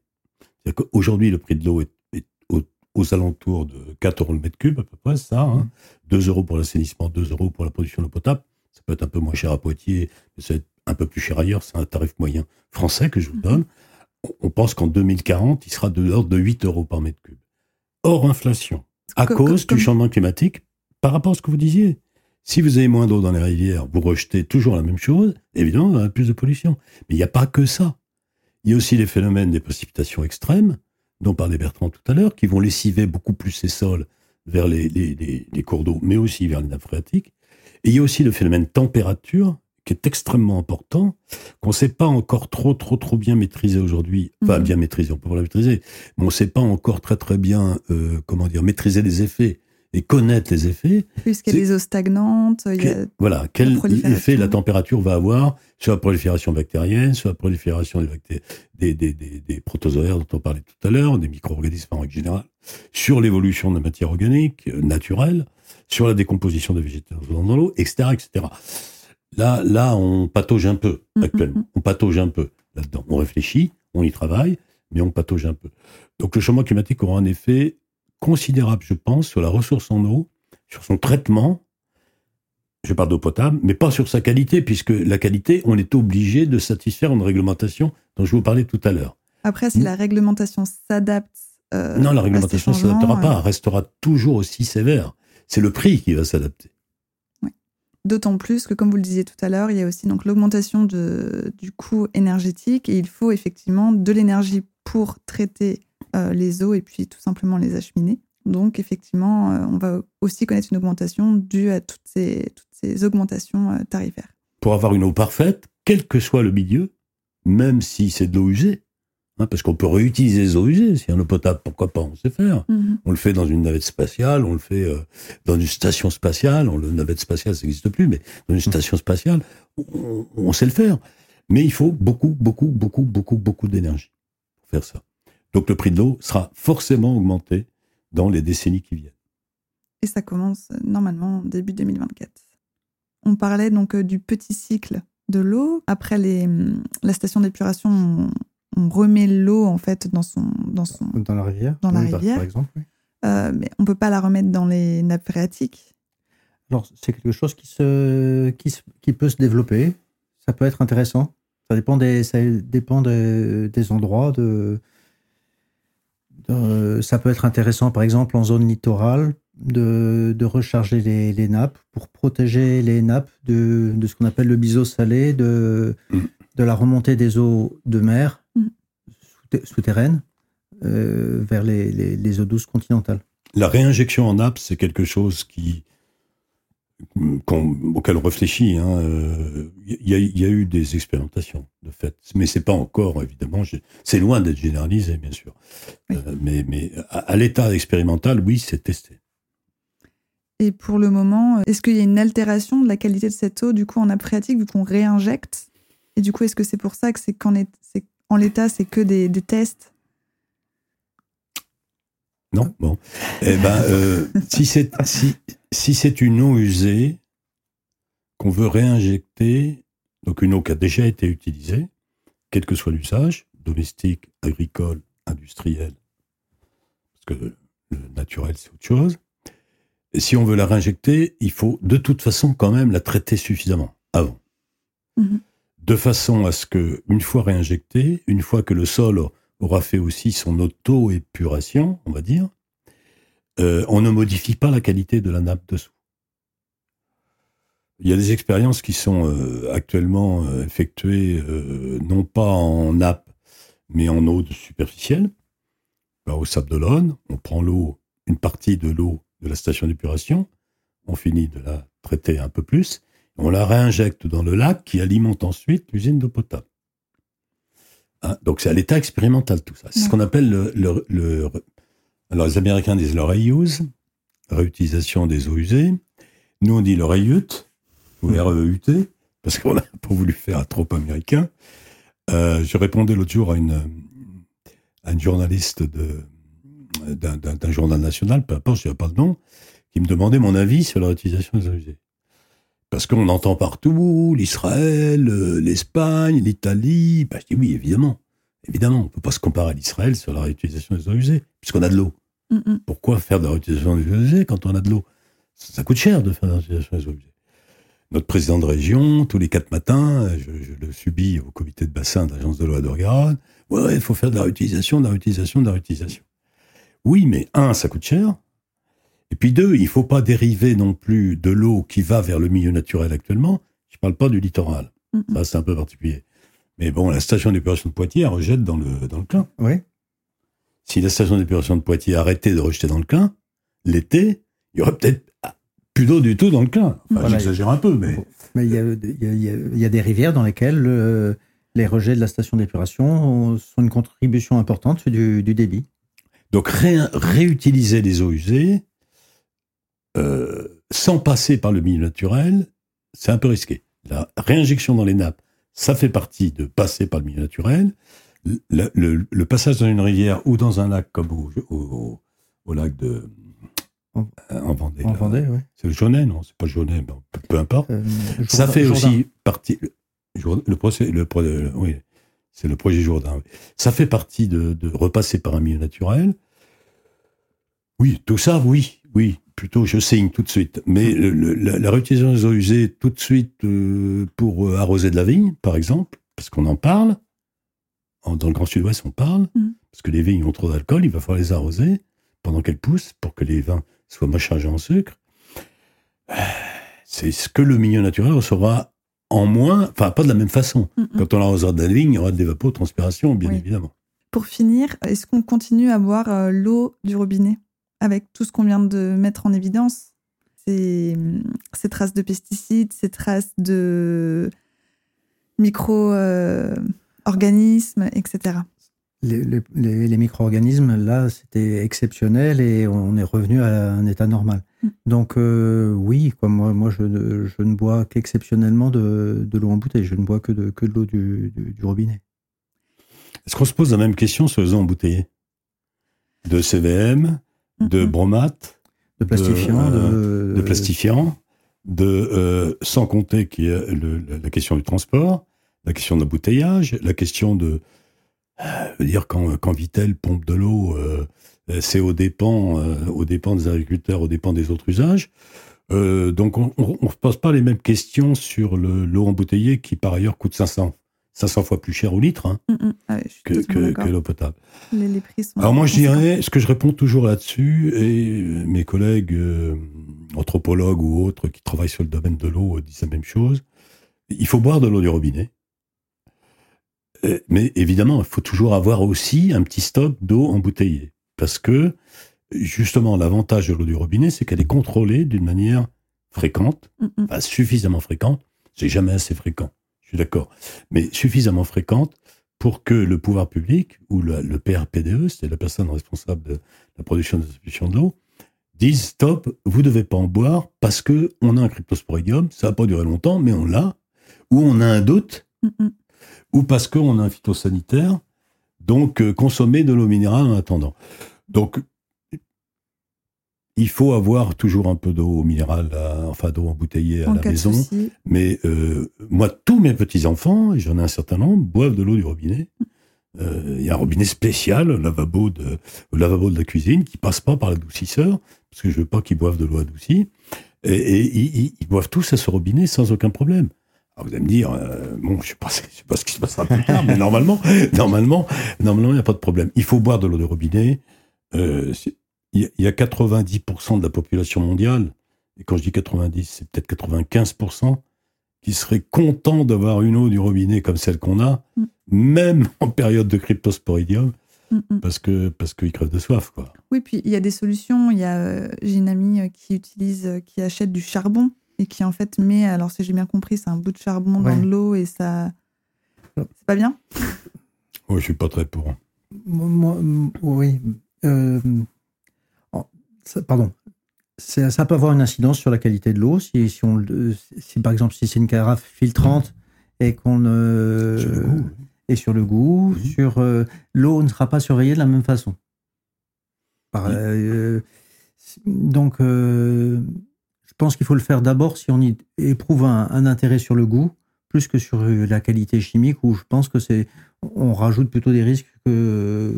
Aujourd'hui, le prix de l'eau est, aux, alentours de 4 euros le mètre cube, à peu près, ça. Hein. 2 mmh. euros pour l'assainissement, 2 euros pour la production d'eau potable. Ça peut être un peu moins cher à Poitiers, mais ça va être un peu plus cher ailleurs. C'est un tarif moyen français que je vous mmh. donne. On pense qu'en 2040, il sera de l'ordre de 8 euros par mètre cube. Hors inflation, à cause du changement climatique, par rapport à ce que vous disiez. Si vous avez moins d'eau dans les rivières, vous rejetez toujours la même chose, évidemment, il y a plus de pollution. Mais il n'y a pas que ça. Il y a aussi les phénomènes des précipitations extrêmes, dont parlait Bertrand tout à l'heure, qui vont lessiver beaucoup plus ces sols vers les, les, cours d'eau, mais aussi vers les nappes phréatiques. Et il y a aussi le phénomène température, qui est extrêmement important, qu'on ne sait pas encore trop, trop, trop bien maîtriser aujourd'hui. Enfin, mhm. bien maîtriser, on peut pas la maîtriser, mais on ne sait pas encore très, très bien, euh, comment dire, maîtriser les effets et connaître les effets. Puisqu'il y a des eaux stagnantes. Il y a voilà, quel effet la température va avoir sur la prolifération bactérienne, sur la prolifération des, des, des, des, protozoaires dont on parlait tout à l'heure, des micro-organismes en règle générale, sur l'évolution de la matière organique euh, naturelle, sur la décomposition des végétaux dans l'eau, etc., etc. Là, là, on patauge un peu mm, mm, actuellement. Mm. On patauge un peu là-dedans. On réfléchit, on y travaille, mais on patauge un peu. Donc le changement climatique aura un effet considérable, je pense, sur la ressource en eau, sur son traitement. Je parle d'eau potable, mais pas sur sa qualité, puisque la qualité, on est obligé de satisfaire une réglementation dont je vous parlais tout à l'heure. Après, si la réglementation s'adapte. Euh, non, la réglementation ne s'adaptera pas, elle restera toujours aussi sévère. C'est le prix qui va s'adapter. D'autant plus que, comme vous le disiez tout à l'heure, il y a aussi donc l'augmentation du coût énergétique et il faut effectivement de l'énergie pour traiter les eaux et puis tout simplement les acheminer. Donc effectivement, euh, on va aussi connaître une augmentation due à toutes ces, toutes ces augmentations euh, tarifaires. Pour avoir une eau parfaite, quel que soit le milieu, même si c'est de l'eau usée, hein, parce qu'on peut réutiliser les eaux usées, si y a une eau potable, pourquoi pas, on sait faire. Mhm. On le fait dans une navette spatiale, on le fait dans une station spatiale, on, le navette spatiale, ça n'existe plus, mais dans une station spatiale, on, on sait le faire. Mais il faut beaucoup, beaucoup, beaucoup, beaucoup, beaucoup d'énergie pour faire ça. Donc le prix de l'eau sera forcément augmenté dans les décennies qui viennent. Et ça commence euh, normalement début 2024. On parlait donc euh, du petit cycle de l'eau. Après les, hum, la station d'épuration, on, remet l'eau en fait dans son dans son dans la rivière. Dans la rivière, par exemple. Euh, mais on peut pas la remettre dans les nappes phréatiques. Alors c'est quelque chose qui se qui, qui peut se développer. Ça peut être intéressant. Ça dépend des ça dépend des, des endroits de euh, ça peut être intéressant, par exemple, en zone littorale, de, recharger les, nappes pour protéger les nappes de, ce qu'on appelle le biseau salé, de, de la remontée des eaux de mer mm. souterraines euh, vers les, les, eaux douces continentales. La réinjection en nappe, c'est quelque chose qui, auquel on réfléchit. Il hein, euh, y, y, a eu des expérimentations, de fait. Mais c'est pas encore, évidemment, c'est loin d'être généralisé, bien sûr. Euh, mais, mais à, l'état expérimental, oui, c'est testé. Et pour le moment, est-ce qu'il y a une altération de la qualité de cette eau, du coup, en phréatique, vu qu'on réinjecte? Et du coup, est-ce que c'est pour ça que c'est qu'en en l'état, c'est que des, des tests? Non Bon. Eh ben, euh, si c'est si, si c'est une eau usée qu'on veut réinjecter, donc une eau qui a déjà été utilisée, quel que soit l'usage, domestique, agricole, industriel, parce que le naturel c'est autre chose. Et si on veut la réinjecter, il faut de toute façon quand même la traiter suffisamment avant. Mhm. De façon à ce que, une fois réinjectée, une fois que le sol aura fait aussi son auto-épuration, on va dire, euh, on ne modifie pas la qualité de la nappe dessous. Il y a des expériences qui sont euh, actuellement euh, effectuées non pas en nappe, mais en eau superficielle. Bah, au Sable d'Olonne, on prend l'eau, une partie de l'eau de la station d'épuration, on finit de la traiter un peu plus, on la réinjecte dans le lac qui alimente ensuite l'usine d'eau potable. Hein, donc c'est à l'état expérimental tout ça. C'est ce qu'on appelle le, le, Alors les Américains disent le reuse, réutilisation des eaux usées. Nous on dit le reute, ou hmm. R-E-U-T, parce qu'on n'a pas voulu faire trop américain. Euh, je répondais l'autre jour à une, à une journaliste de, d'un journal national, peu importe, je ne pas le nom, qui me demandait mon avis sur la réutilisation des eaux usées. Parce qu'on entend partout l'Israël, euh, l'Espagne, l'Italie. Ben, je dis oui, évidemment. Évidemment, on ne peut pas se comparer à l'Israël sur la réutilisation des eaux usées, puisqu'on a de l'eau. Pourquoi faire de la réutilisation des eaux usées quand on a de l'eau? Ça, coûte cher de faire de la réutilisation des eaux usées. Notre président de région, tous les quatre matins, je, le subis au comité de bassin de l'agence de l'eau à Dorgaronne, ouais, il faut faire de la réutilisation, de la réutilisation, de la réutilisation. Oui, mais un, ça coûte cher. Et puis deux, il faut pas dériver non plus de l'eau qui va vers le milieu naturel actuellement. Je parle pas du littoral. Ça, c'est un peu particulier. Mais bon, la station d'épuration de Poitiers, elle rejette dans le, dans le Clin. Oui. Si la station d'épuration de Poitiers arrêtait de rejeter dans le Clin, l'été, il y aurait peut-être plus d'eau du tout dans le Clin. Enfin, j'exagère un peu, mais. Mais il y a, il y a, des rivières dans lesquelles euh, les rejets de la station d'épuration sont une contribution importante du, du débit. Donc, réutiliser les eaux usées, euh, sans passer par le milieu naturel, c'est un peu risqué. La réinjection dans les nappes, ça fait partie de passer par le milieu naturel. Le, passage dans une rivière ou dans un lac comme au, au, lac de en Vendée. En Vendée, oui. C'est le Jaunet, non C'est pas le Jaunet, peu, importe. Euh, ça fait aussi partie. Le, procès, le, oui, c'est le projet Jourdain. Ça fait partie de, de repasser par un milieu naturel. Oui, tout ça, oui, oui plutôt je signe tout de suite. Mais la, réutilisation des eaux usées tout de suite euh, pour euh, arroser de la vigne, par exemple, parce qu'on en parle. dans le Grand Sud-Ouest, on parle, mm. parce que les vignes ont trop d'alcool, il va falloir les arroser pendant qu'elles poussent pour que les vins soient moins chargés en sucre. C'est ce que le milieu naturel recevra en moins, enfin pas de la même façon. Mm, mm. Quand on arrosera de la vigne, il y aura de l'évapotranspiration, bien évidemment. Pour finir, est-ce qu'on continue à boire euh, l'eau du robinet? Avec tout ce qu'on vient de mettre en évidence. Ces, ces traces de pesticides, ces traces de micro-organismes, etc. Les, micro-organismes, là, c'était exceptionnel et on est revenu à un état normal. Mm. Donc, euh, oui, quoi, moi, moi je, ne bois qu'exceptionnellement de, l'eau en bouteille. Je ne bois que de, que de l'eau du, du, robinet. Est-ce qu'on se pose la même question sur les eaux embouteillées? De CVM, de mhm. bromate, de plastifiant, de, euh, plastifiant, de euh, sans compter qu'il y a la question du transport, la question de l'embouteillage, la question de euh, dire quand, quand Vitel pompe de l'eau, c'est aux dépens, aux dépens des agriculteurs, aux dépens des autres usages. donc on ne se pose pas les mêmes questions sur l'eau embouteillée qui par ailleurs coûte 500 500 fois plus cher au litre hein, mm, mm. Ah que, l'eau potable. Alors moi je dirais, ce que je réponds toujours là-dessus, et mes collègues euh, anthropologues ou autres qui travaillent sur le domaine de l'eau disent la même chose, il faut boire de l'eau du robinet. Euh, mais évidemment, il faut toujours avoir aussi un petit stock d'eau embouteillée. Parce que, justement, l'avantage de l'eau du robinet, c'est qu'elle est contrôlée d'une manière fréquente, mm, suffisamment fréquente, c'est jamais assez fréquent je suis d'accord, mais suffisamment fréquente pour que le pouvoir public ou le, PRPDE, c'est la personne responsable de la production de la distribution de l'eau, dise stop, vous devez pas en boire parce que on a un cryptosporidium, ça va pas durer longtemps, mais on l'a, ou on a un doute, ou parce qu'on a un phytosanitaire, donc euh, consommer de l'eau minérale en attendant. Donc il faut avoir toujours un peu d'eau minérale, à- enfin d'eau embouteillée à En la maison. Mais euh, moi, tous mes petits-enfants, et j'en ai un certain nombre, boivent de l'eau du robinet. Euh, Il y a un robinet spécial, au lavabo de, au lavabo de la cuisine, qui passe pas par l'adoucisseur, parce que je veux pas qu'ils boivent de l'eau adoucie. Et, et ils, ils- ils boivent tous à ce robinet sans aucun problème. Alors vous allez me dire, euh, bon, je sais pas, je sais pas ce qui se passera plus tard, mais normalement, normalement, normalement, il n'y a pas de problème. Il faut boire de l'eau de robinet. Euh, Il y, a- il y a 90% de la population mondiale, et quand je dis 90, c'est peut-être 95%, qui seraient contents d'avoir une eau du robinet comme celle qu'on a, Mm. même en période de cryptosporidium, Mm, mm. parce que parce qu'ils crèvent de soif, quoi. Oui, puis il y a des solutions. Il y a, euh, j'ai une amie euh, qui utilise, euh, qui achète du charbon et qui en fait met, alors si j'ai bien compris, c'est un bout de charbon Ouais. dans de l'eau et ça, c'est pas bien? Oh, je suis pas très pour. Moi, oui. euh, ça- pardon. Ça, ça peut avoir une incidence sur la qualité de l'eau. Si, si, on, si, par exemple, si c'est une carafe filtrante et qu'on ne. Sur le goût. Et sur le goût, Oui. sur euh, l'eau ne sera pas surveillée de la même façon. Par- euh, donc, euh, je pense qu'il faut le faire d'abord si on y éprouve un, un intérêt sur le goût, plus que sur euh, la qualité chimique, où je pense que c'est, on rajoute plutôt des risques que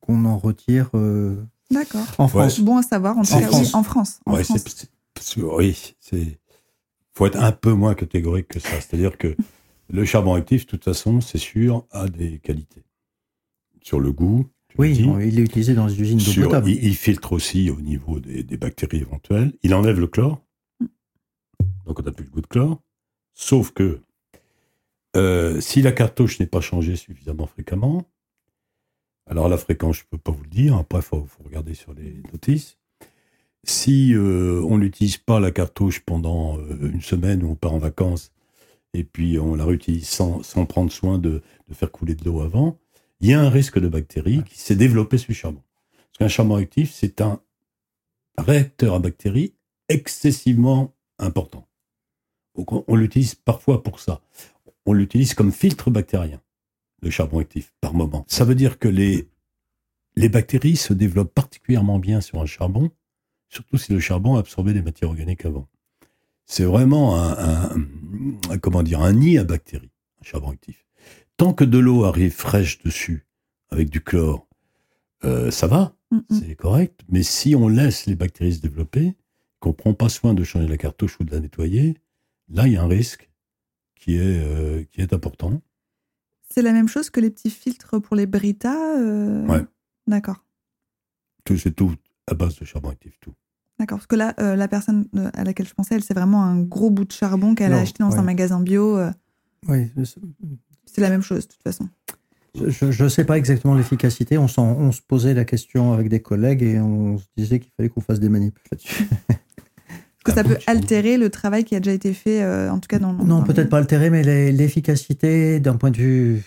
qu'on en retire euh, D'accord. en Ouais. France. Bon à savoir. En tout En cas, France. oui, en France. En Ouais, France. oui, c'est. faut être un peu moins catégorique que ça. C'est-à-dire que le charbon actif, de toute façon, c'est sûr, a des qualités. Sur le goût, Oui, on- il est utilisé dans les usines d'eau potable. il, il filtre aussi au niveau des, des bactéries éventuelles. Il enlève le chlore. Donc on n'a plus le goût de chlore. Sauf que euh, si la cartouche n'est pas changée suffisamment fréquemment, alors la fréquence, je ne peux pas vous le dire. Après, il faut, regarder sur les notices. Si euh, on n'utilise pas la cartouche pendant euh, une semaine où on part en vacances et puis on la réutilise sans, prendre soin de, faire couler de l'eau avant, il y a un risque de bactéries qui s'est développé sur le charbon. Parce qu'un charbon actif, c'est un réacteur à bactéries excessivement important. On l'utilise parfois pour ça. On l'utilise comme filtre bactérien, le charbon actif, par moment. Ça veut dire que les, les bactéries se développent particulièrement bien sur un charbon, surtout si le charbon a absorbé des matières organiques avant. C'est vraiment un, un- un- comment dire, un nid à bactéries, un charbon actif. Tant que de l'eau arrive fraîche dessus, avec du chlore, euh, ça va, Mm, mm. c'est correct. Mais si on laisse les bactéries se développer, qu'on prend pas soin de changer la cartouche ou de la nettoyer, là, il y a un risque qui est, euh, qui est important. C'est la même chose que les petits filtres pour les Brita. euh, Ouais. D'accord. Tout- C'est tout à base de charbon actif, tout. D'accord. Parce que là, euh, la personne euh, à laquelle je pensais, elle, c'est vraiment un gros bout de charbon qu'elle a acheté dans un magasin bio. euh, Oui, c'est- la même chose, de toute façon. je ne sais pas exactement l'efficacité. On, s'en- on se posait la question avec des collègues et on se disait qu'il fallait qu'on fasse des manips là-dessus. Que Ah ça bon, peut altérer le travail qui a déjà été fait, euh, en tout cas dans Non, dans peut-être les- pas altéré, mais l'efficacité d'un point de vue,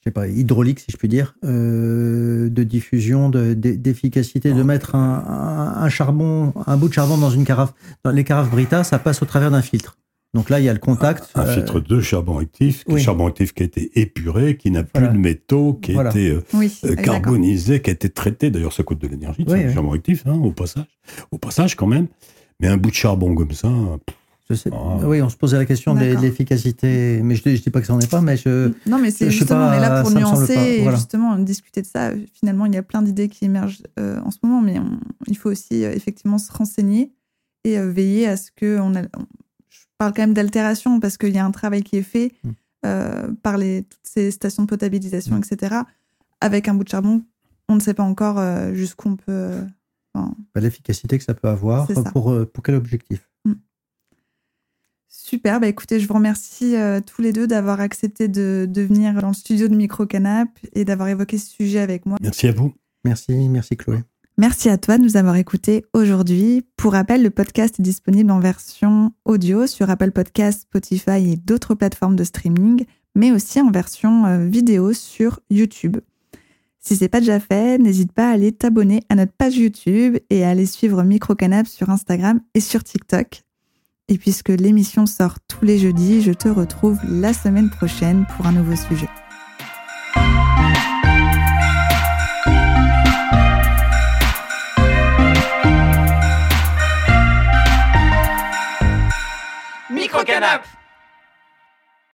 je sais pas, hydraulique, si je puis dire, euh, de diffusion, de- de- d'efficacité, de Ah. mettre un, un- un charbon, un bout de charbon dans une carafe. Dans les carafes Brita, ça passe au travers d'un filtre. Donc là, il y a le contact. Un euh, filtre de charbon actif, oui. charbon actif qui a été épuré, qui n'a plus Voilà. de métaux, qui a été Oui, euh, carbonisé, qui a été traité. D'ailleurs, ça coûte de l'énergie, oui. charbon actif, hein, au passage. Au passage, quand même. Mais un bout de charbon comme ça, pff, je sais- Ah. Oui, on se posait la question de l'efficacité, mais je ne dis pas que ça n'en est pas, mais je, Non, mais c'est justement, pas, on est là pour nuancer et voilà. justement discuter de ça. Finalement, il y a plein d'idées qui émergent euh, en ce moment, mais on- il faut aussi euh, effectivement se renseigner et euh, veiller à ce que on a. on- je parle quand même d'altération parce qu'il y a un travail qui est fait Mm. euh, par les, toutes ces stations de potabilisation, Mm. etc. Avec un bout de charbon, on ne sait pas encore euh, jusqu'où on peut. Enfin, bah, l'efficacité que ça peut avoir C'est ça. pour, euh, pour quel objectif Super, bah écoutez, je vous remercie euh, tous les deux d'avoir accepté de, de venir dans le studio de Micro Canap et d'avoir évoqué ce sujet avec moi. merci à vous. Merci, merci Chloé. Merci à toi de nous avoir écoutés aujourd'hui. Pour rappel, le podcast est disponible en version audio sur Apple Podcasts, Spotify et d'autres plateformes de streaming, mais aussi en version euh, vidéo sur YouTube. Si c'est pas déjà fait, n'hésite pas à aller t'abonner à notre page YouTube et à aller suivre Microcanap sur Instagram et sur TikTok. Et puisque l'émission sort tous les jeudis, je te retrouve la semaine prochaine pour un nouveau sujet. Microcanap